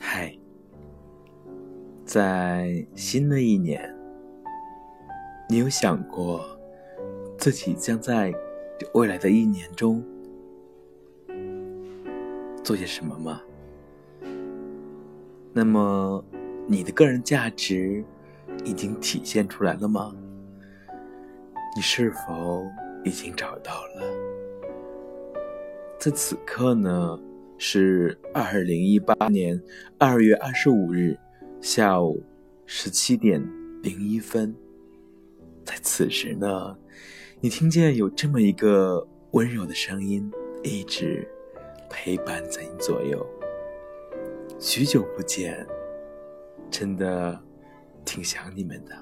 嗨，在新的一年，你有想过自己将在未来的一年中做些什么吗？那么，你的个人价值已经体现出来了吗？你是否已经找到了？在此刻呢，是二零一八年二月二十五日下午十七点零一分。在此时呢，你听见有这么一个温柔的声音，一直陪伴在你左右。许久不见，真的挺想你们的。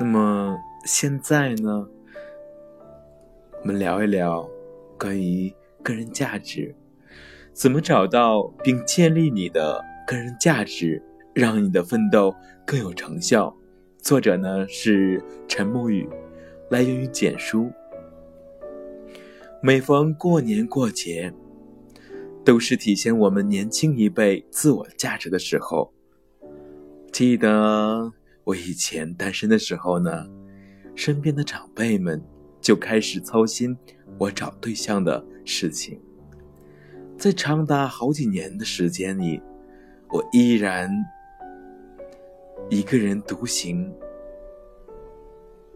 那么现在呢，我们聊一聊关于个人价值，怎么找到并建立你的个人价值，让你的奋斗更有成效。作者呢是陈木雨，来源于简书。每逢过年过节。都是体现我们年轻一辈自我价值的时候。记得我以前单身的时候呢，身边的长辈们就开始操心我找对象的事情。在长达好几年的时间里，我依然一个人独行。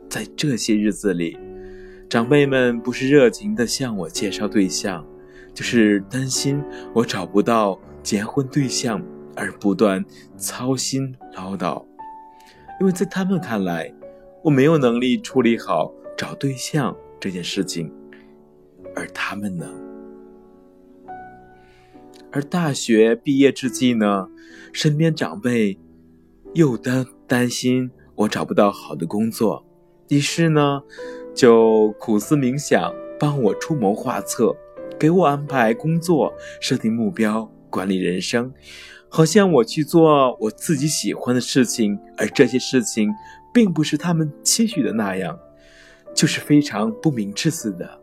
在这些日子里，长辈们不是热情的向我介绍对象。就是担心我找不到结婚对象而不断操心唠叨，因为在他们看来，我没有能力处理好找对象这件事情，而他们呢？而大学毕业之际呢，身边长辈又担担心我找不到好的工作，于是呢，就苦思冥想，帮我出谋划策。给我安排工作，设定目标，管理人生，好像我去做我自己喜欢的事情，而这些事情并不是他们期许的那样，就是非常不明智似的。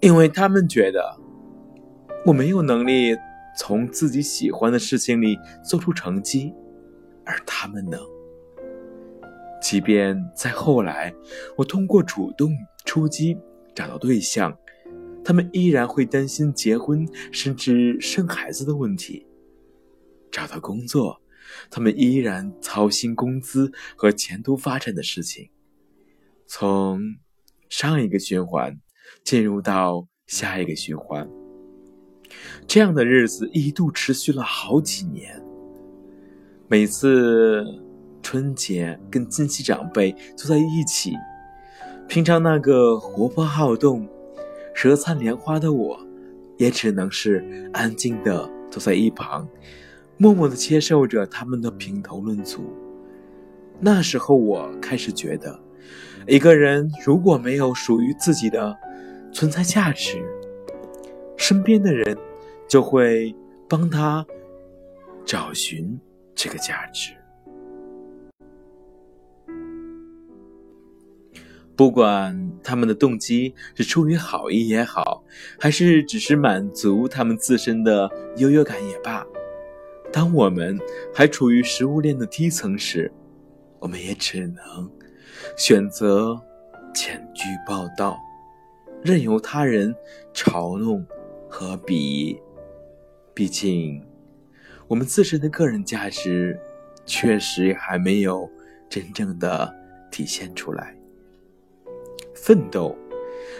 因为他们觉得我没有能力从自己喜欢的事情里做出成绩，而他们能。即便在后来，我通过主动出击找到对象。他们依然会担心结婚甚至生孩子的问题；找到工作，他们依然操心工资和前途发展的事情。从上一个循环进入到下一个循环，这样的日子一度持续了好几年。每次春节跟亲戚长辈坐在一起，平常那个活泼好动。舌灿莲花的我，也只能是安静的坐在一旁，默默的接受着他们的评头论足。那时候，我开始觉得，一个人如果没有属于自己的存在价值，身边的人就会帮他找寻这个价值。不管他们的动机是出于好意也好，还是只是满足他们自身的优越感也罢，当我们还处于食物链的低层时，我们也只能选择浅居报道，任由他人嘲弄和鄙夷。毕竟，我们自身的个人价值确实还没有真正的体现出来。奋斗，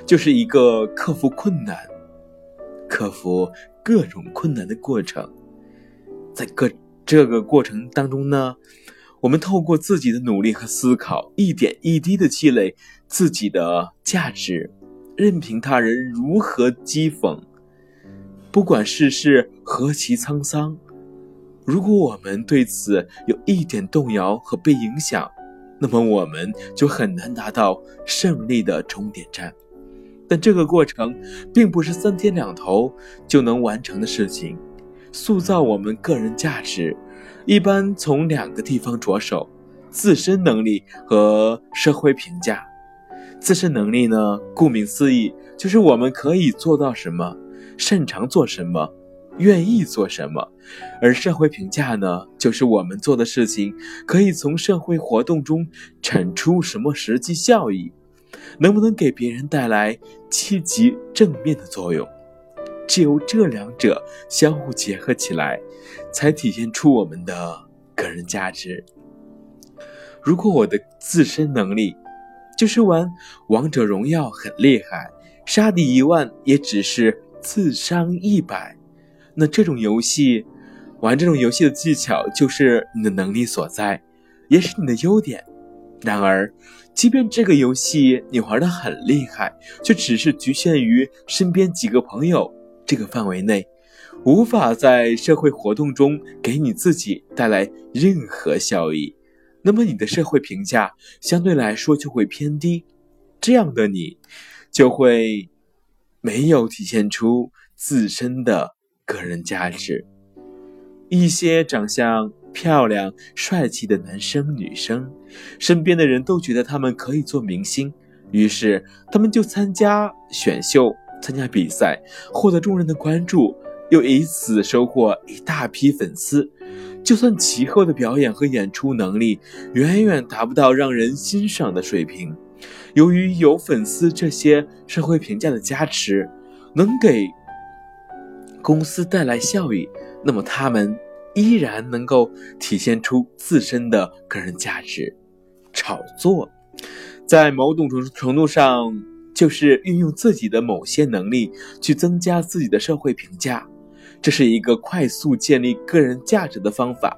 就是一个克服困难、克服各种困难的过程。在各这个过程当中呢，我们透过自己的努力和思考，一点一滴的积累自己的价值，任凭他人如何讥讽，不管世事何其沧桑，如果我们对此有一点动摇和被影响。那么我们就很难达到胜利的终点站，但这个过程并不是三天两头就能完成的事情。塑造我们个人价值，一般从两个地方着手：自身能力和社会评价。自身能力呢，顾名思义，就是我们可以做到什么，擅长做什么，愿意做什么；而社会评价呢，就是我们做的事情可以从社会活动中产出什么实际效益，能不能给别人带来积极正面的作用。只有这两者相互结合起来，才体现出我们的个人价值。如果我的自身能力，就是玩王者荣耀很厉害，杀敌一万也只是自伤一百。那这种游戏，玩这种游戏的技巧就是你的能力所在，也是你的优点。然而，即便这个游戏你玩的很厉害，却只是局限于身边几个朋友这个范围内，无法在社会活动中给你自己带来任何效益。那么你的社会评价相对来说就会偏低，这样的你就会没有体现出自身的个人价值。一些长相漂亮、帅气的男生女生，身边的人都觉得他们可以做明星，于是他们就参加选秀、参加比赛，获得众人的关注，又以此收获一大批粉丝。就算其后的表演和演出能力远远达不到让人欣赏的水平，由于有粉丝这些社会评价的加持，能给公司带来效益，那么他们依然能够体现出自身的个人价值。炒作，在某种程程度上，就是运用自己的某些能力去增加自己的社会评价。这是一个快速建立个人价值的方法。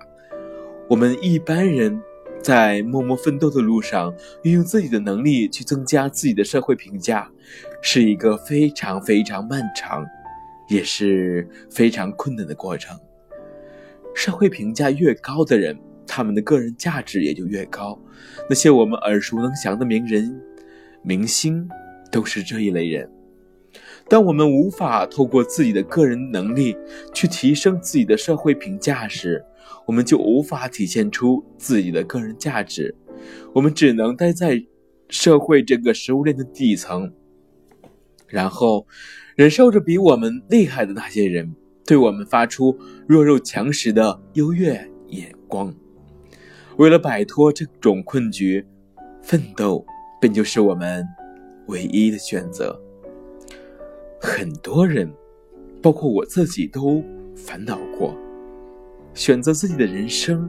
我们一般人在默默奋斗的路上，运用自己的能力去增加自己的社会评价，是一个非常非常漫长，也是非常困难的过程。社会评价越高的人，他们的个人价值也就越高。那些我们耳熟能详的名人、明星，都是这一类人。当我们无法透过自己的个人能力去提升自己的社会评价时，我们就无法体现出自己的个人价值。我们只能待在社会这个食物链的底层，然后忍受着比我们厉害的那些人对我们发出弱肉强食的优越眼光。为了摆脱这种困局，奋斗本就是我们唯一的选择。很多人，包括我自己，都烦恼过，选择自己的人生，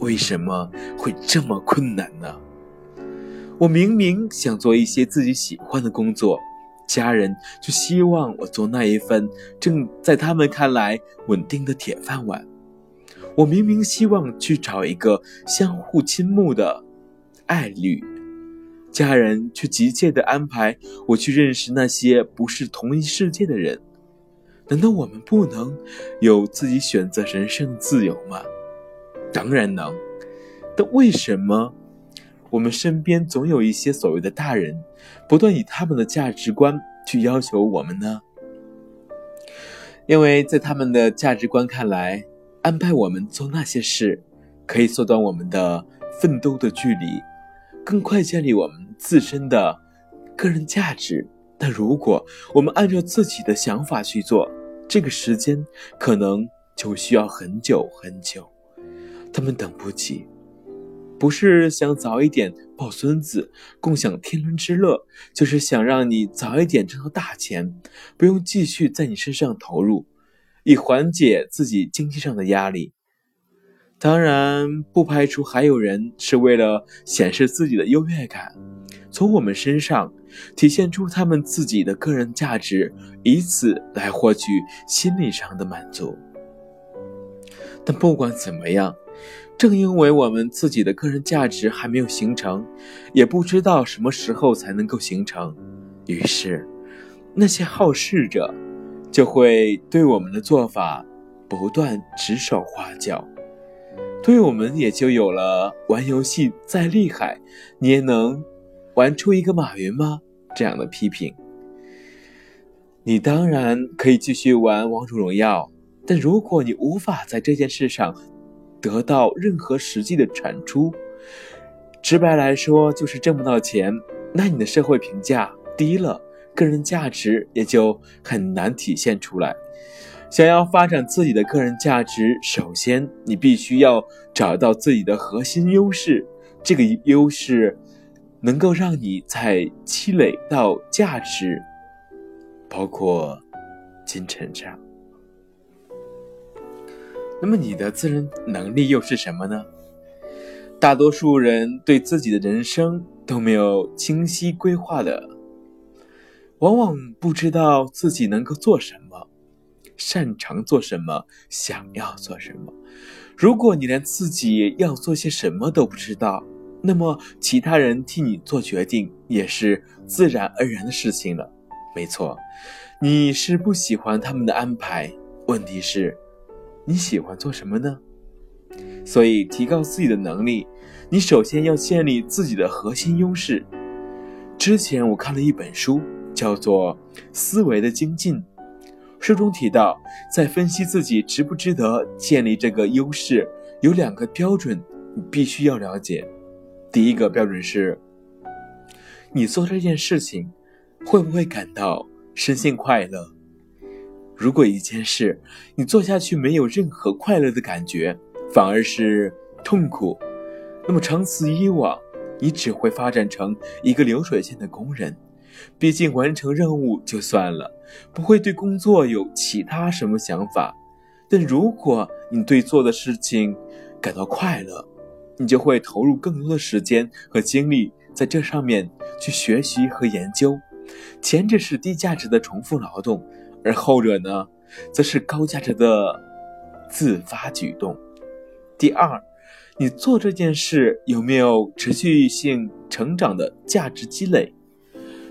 为什么会这么困难呢？我明明想做一些自己喜欢的工作，家人就希望我做那一份正在他们看来稳定的铁饭碗。我明明希望去找一个相互倾慕的爱侣。家人却急切地安排我去认识那些不是同一世界的人，难道我们不能有自己选择人生的自由吗？当然能，但为什么我们身边总有一些所谓的大人，不断以他们的价值观去要求我们呢？因为在他们的价值观看来，安排我们做那些事，可以缩短我们的奋斗的距离，更快建立我们。自身的个人价值，但如果我们按照自己的想法去做，这个时间可能就需要很久很久。他们等不及，不是想早一点抱孙子，共享天伦之乐，就是想让你早一点挣到大钱，不用继续在你身上投入，以缓解自己经济上的压力。当然，不排除还有人是为了显示自己的优越感。从我们身上体现出他们自己的个人价值，以此来获取心理上的满足。但不管怎么样，正因为我们自己的个人价值还没有形成，也不知道什么时候才能够形成，于是那些好事者就会对我们的做法不断指手画脚，对我们也就有了玩游戏再厉害，你也能。玩出一个马云吗？这样的批评，你当然可以继续玩王者荣耀，但如果你无法在这件事上得到任何实际的产出，直白来说就是挣不到钱，那你的社会评价低了，个人价值也就很难体现出来。想要发展自己的个人价值，首先你必须要找到自己的核心优势，这个优势能够让你在积累到价值，包括金钱上。那么你的自认能力又是什么呢？大多数人对自己的人生都没有清晰规划的，往往不知道自己能够做什么。擅长做什么，想要做什么。如果你连自己要做些什么都不知道，那么其他人替你做决定也是自然而然的事情了。没错，你是不喜欢他们的安排。问题是，你喜欢做什么呢？所以，提高自己的能力，你首先要建立自己的核心优势。之前我看了一本书，叫做《思维的精进》。书中提到，在分析自己值不值得建立这个优势，有两个标准，你必须要了解。第一个标准是，你做这件事情会不会感到身心快乐？如果一件事你做下去没有任何快乐的感觉，反而是痛苦，那么长此以往，你只会发展成一个流水线的工人。毕竟完成任务就算了，不会对工作有其他什么想法。但如果你对做的事情感到快乐，你就会投入更多的时间和精力在这上面去学习和研究。前者是低价值的重复劳动，而后者呢，则是高价值的自发举动。第二，你做这件事有没有持续性成长的价值积累？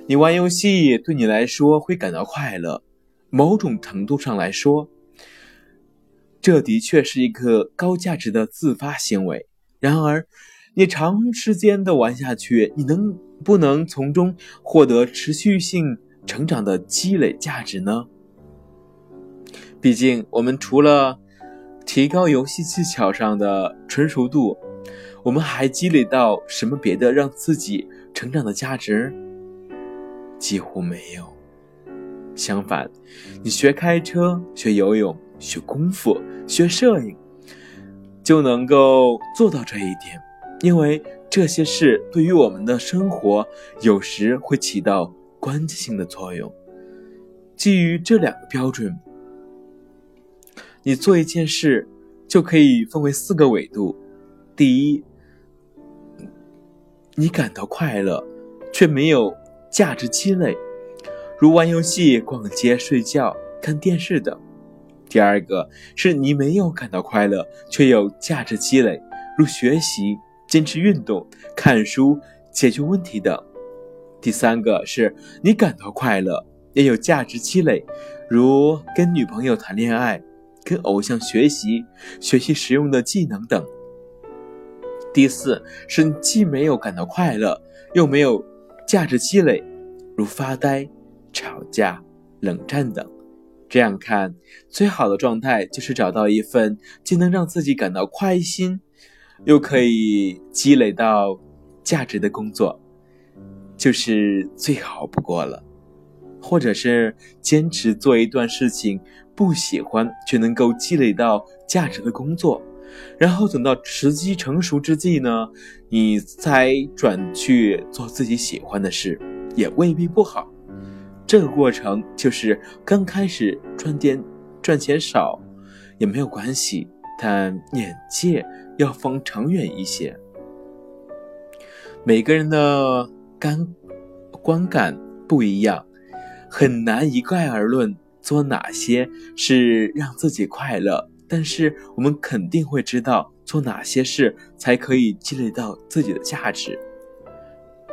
你玩游戏对你来说会感到快乐，某种程度上来说，这的确是一个高价值的自发行为。然而，你长时间的玩下去，你能不能从中获得持续性成长的积累价值呢？毕竟，我们除了提高游戏技巧上的纯熟度，我们还积累到什么别的让自己成长的价值？几乎没有。相反，你学开车、学游泳、学功夫、学摄影，就能够做到这一点。因为这些事对于我们的生活有时会起到关键性的作用。基于这两个标准，你做一件事就可以分为四个维度：第一，你感到快乐，却没有。价值积累，如玩游戏、逛街、睡觉、看电视等。第二个是你没有感到快乐，却有价值积累，如学习、坚持运动、看书、解决问题等。第三个是你感到快乐，也有价值积累，如跟女朋友谈恋爱、跟偶像学习、学习实用的技能等。第四是你既没有感到快乐，又没有。价值积累，如发呆、吵架、冷战等。这样看，最好的状态就是找到一份既能让自己感到开心，又可以积累到价值的工作，就是最好不过了。或者是坚持做一段事情不喜欢却能够积累到价值的工作。然后等到时机成熟之际呢，你再转去做自己喜欢的事，也未必不好。这个过程就是刚开始赚点赚钱少也没有关系，但眼界要放长远一些。每个人的感观感不一样，很难一概而论做哪些是让自己快乐。但是我们肯定会知道做哪些事才可以积累到自己的价值。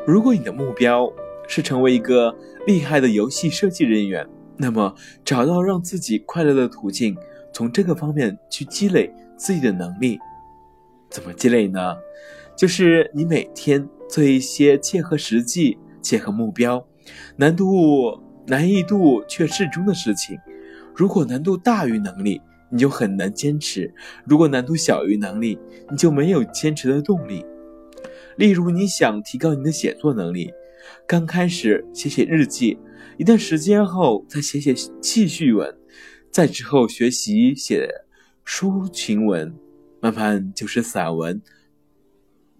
如果你的目标是成为一个厉害的游戏设计人员，那么找到让自己快乐的途径，从这个方面去积累自己的能力。怎么积累呢？就是你每天做一些切合实际、切合目标、难度难易度却适中的事情。如果难度大于能力，你就很难坚持。如果难度小于能力，你就没有坚持的动力。例如，你想提高你的写作能力，刚开始写写日记，一段时间后再写写记叙文，再之后学习写抒情文，慢慢就是散文、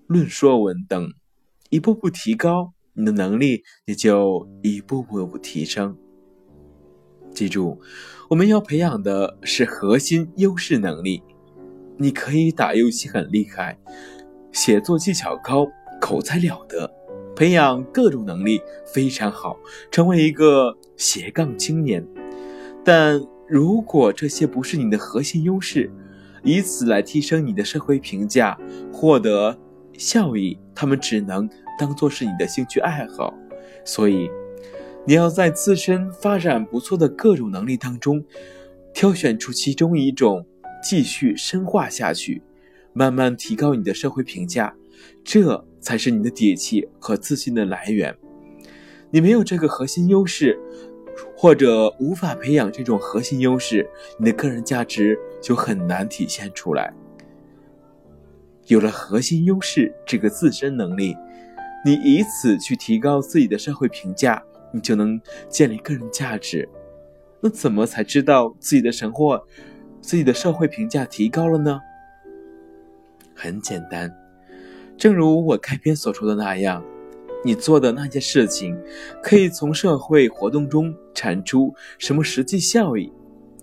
论说文等，一步步提高，你的能力也就一步步提升。记住，我们要培养的是核心优势能力。你可以打游戏很厉害，写作技巧高，口才了得，培养各种能力非常好，成为一个斜杠青年。但如果这些不是你的核心优势，以此来提升你的社会评价，获得效益，他们只能当做是你的兴趣爱好。所以。你要在自身发展不错的各种能力当中，挑选出其中一种，继续深化下去，慢慢提高你的社会评价，这才是你的底气和自信的来源。你没有这个核心优势，或者无法培养这种核心优势，你的个人价值就很难体现出来。有了核心优势这个自身能力，你以此去提高自己的社会评价。你就能建立个人价值。那怎么才知道自己的生活、自己的社会评价提高了呢？很简单，正如我开篇所说的那样，你做的那件事情，可以从社会活动中产出什么实际效益，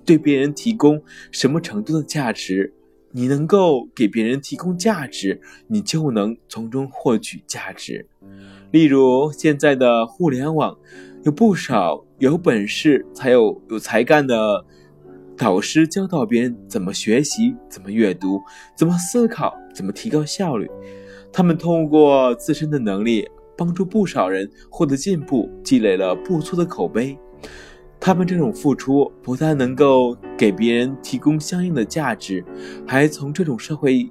对别人提供什么程度的价值。你能够给别人提供价值，你就能从中获取价值。例如，现在的互联网有不少有本事、才有有才干的导师，教导别人怎么学习、怎么阅读、怎么思考、怎么提高效率。他们通过自身的能力，帮助不少人获得进步，积累了不错的口碑。他们这种付出不但能够给别人提供相应的价值，还从这种社会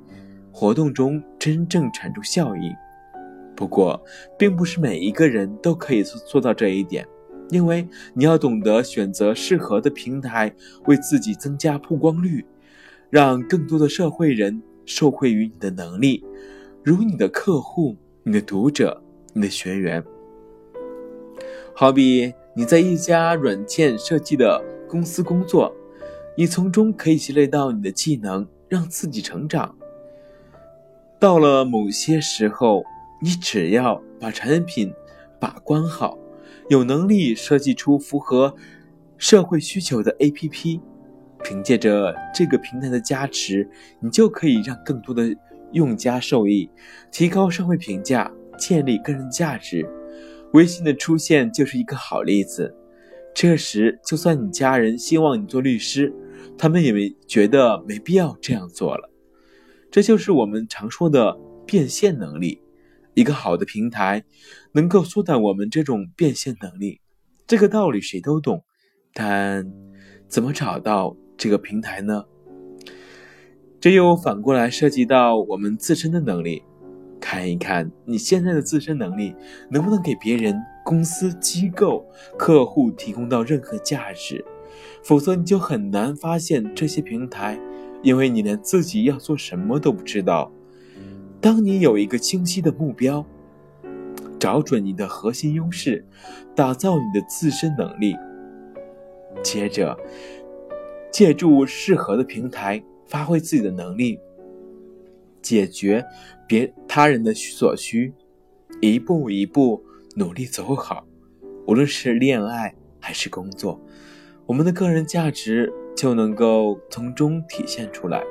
活动中真正产出效益。不过，并不是每一个人都可以做到这一点，因为你要懂得选择适合的平台，为自己增加曝光率，让更多的社会人受惠于你的能力，如你的客户、你的读者、你的学员。好比你在一家软件设计的公司工作，你从中可以积累到你的技能，让自己成长。到了某些时候。你只要把产品把关好，有能力设计出符合社会需求的 APP，凭借着这个平台的加持，你就可以让更多的用家受益，提高社会评价，建立个人价值。微信的出现就是一个好例子。这时，就算你家人希望你做律师，他们也没觉得没必要这样做了。这就是我们常说的变现能力。一个好的平台，能够缩短我们这种变现能力。这个道理谁都懂，但怎么找到这个平台呢？这又反过来涉及到我们自身的能力。看一看你现在的自身能力，能不能给别人、公司、机构、客户提供到任何价值？否则你就很难发现这些平台，因为你连自己要做什么都不知道。当你有一个清晰的目标，找准你的核心优势，打造你的自身能力，接着借助适合的平台，发挥自己的能力，解决别他人的所需，一步一步努力走好。无论是恋爱还是工作，我们的个人价值就能够从中体现出来。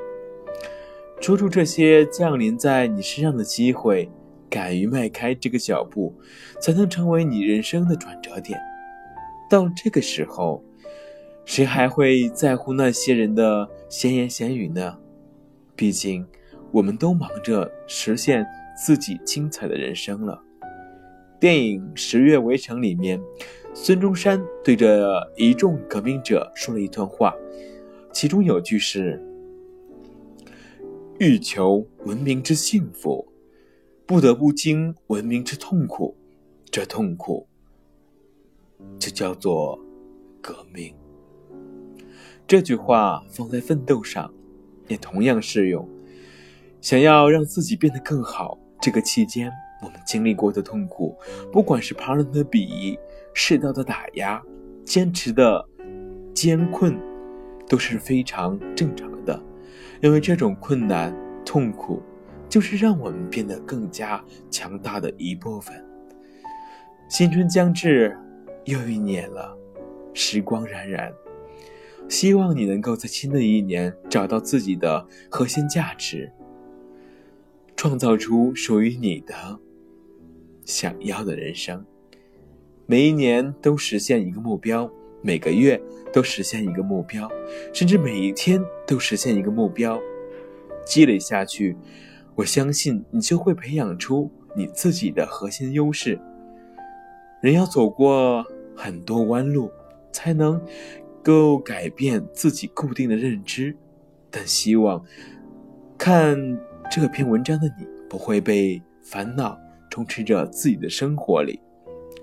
抓住这些降临在你身上的机会，敢于迈开这个脚步，才能成为你人生的转折点。到这个时候，谁还会在乎那些人的闲言闲语呢？毕竟，我们都忙着实现自己精彩的人生了。电影《十月围城》里面，孙中山对着一众革命者说了一段话，其中有句是。欲求文明之幸福，不得不经文明之痛苦，这痛苦就叫做革命。这句话放在奋斗上，也同样适用。想要让自己变得更好，这个期间我们经历过的痛苦，不管是旁人的鄙夷、世道的打压、坚持的艰困，都是非常正常的。因为这种困难、痛苦，就是让我们变得更加强大的一部分。新春将至，又一年了，时光荏苒。希望你能够在新的一年找到自己的核心价值，创造出属于你的想要的人生。每一年都实现一个目标，每个月都实现一个目标，甚至每一天都实现一个目标。积累下去，我相信你就会培养出你自己的核心优势。人要走过很多弯路，才能。够改变自己固定的认知，但希望看这篇文章的你不会被烦恼充斥着自己的生活里，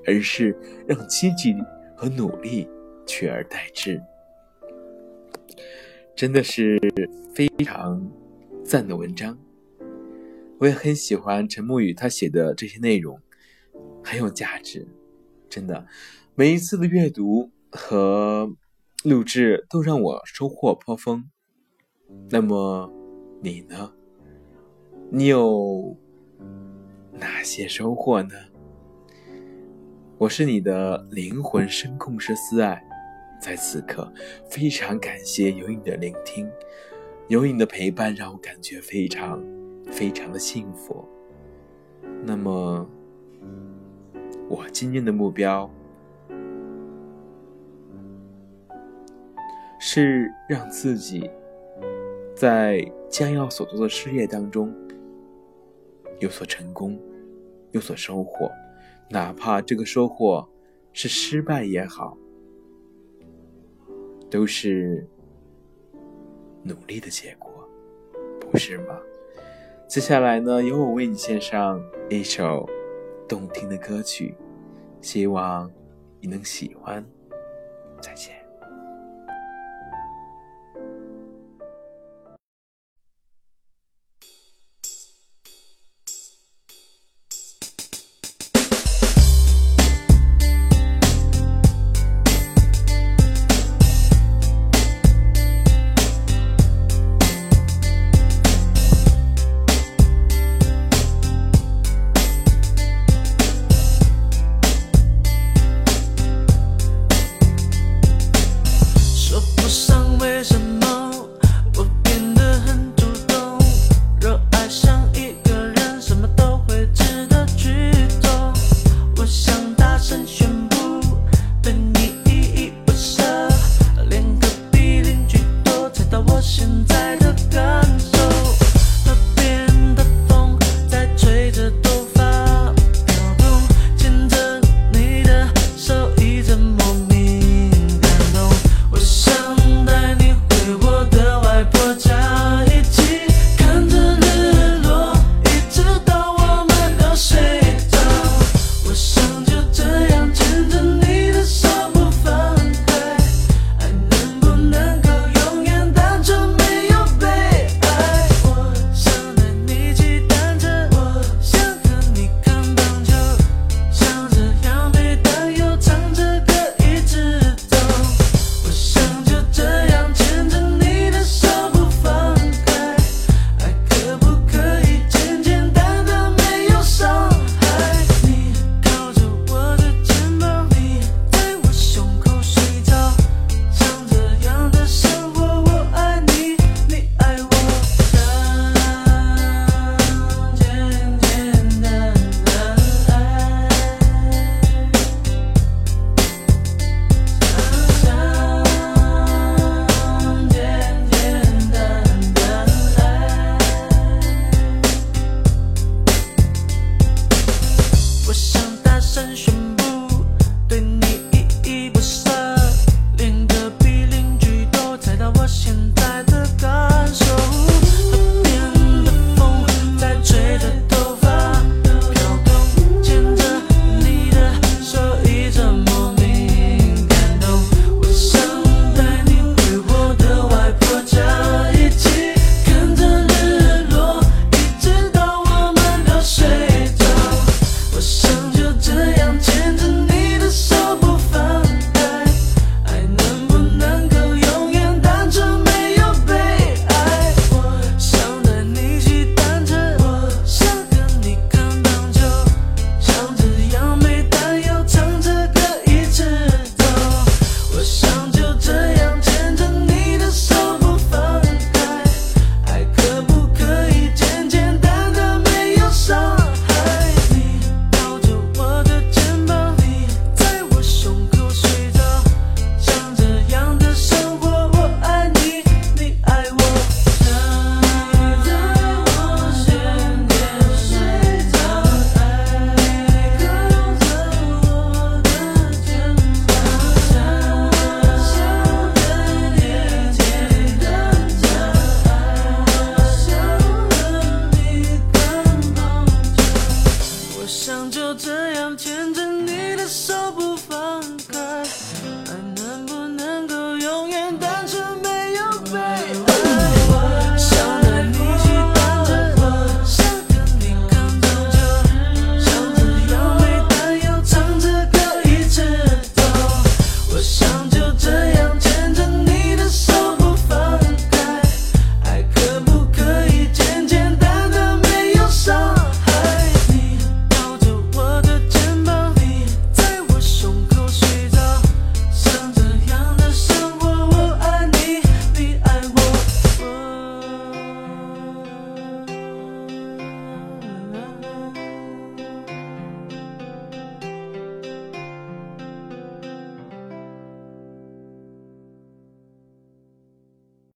而是让积极和努力取而代之。真的是非常赞的文章，我也很喜欢陈沐雨他写的这些内容，很有价值。真的，每一次的阅读和。录制都让我收获颇丰，那么你呢？你有哪些收获呢？我是你的灵魂声控师思爱，在此刻非常感谢有你的聆听，有你的陪伴，让我感觉非常非常的幸福。那么，我今天的目标。是让自己在将要所做的事业当中有所成功，有所收获，哪怕这个收获是失败也好，都是努力的结果，不是吗？接下来呢，由我为你献上一首动听的歌曲，希望你能喜欢。再见。